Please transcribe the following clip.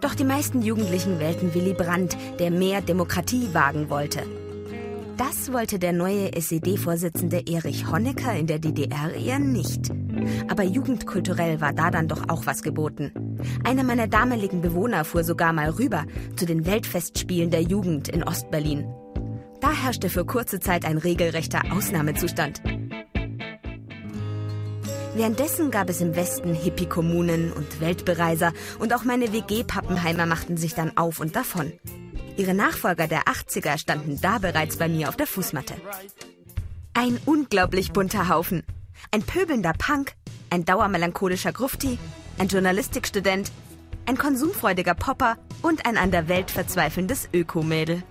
Doch die meisten Jugendlichen wählten Willy Brandt, der mehr Demokratie wagen wollte. Das wollte der neue SED-Vorsitzende Erich Honecker in der DDR eher nicht. Aber jugendkulturell war da dann doch auch was geboten. Einer meiner damaligen Bewohner fuhr sogar mal rüber zu den Weltfestspielen der Jugend in Ostberlin. Da herrschte für kurze Zeit ein regelrechter Ausnahmezustand. Währenddessen gab es im Westen Hippie-Kommunen und Weltbereiser und auch meine WG-Pappenheimer machten sich dann auf und davon. Ihre Nachfolger der 80er standen da bereits bei mir auf der Fußmatte. Ein unglaublich bunter Haufen. Ein pöbelnder Punk, ein dauermelancholischer Grufti, ein Journalistikstudent, ein konsumfreudiger Popper und ein an der Welt verzweifelndes Ökomädel.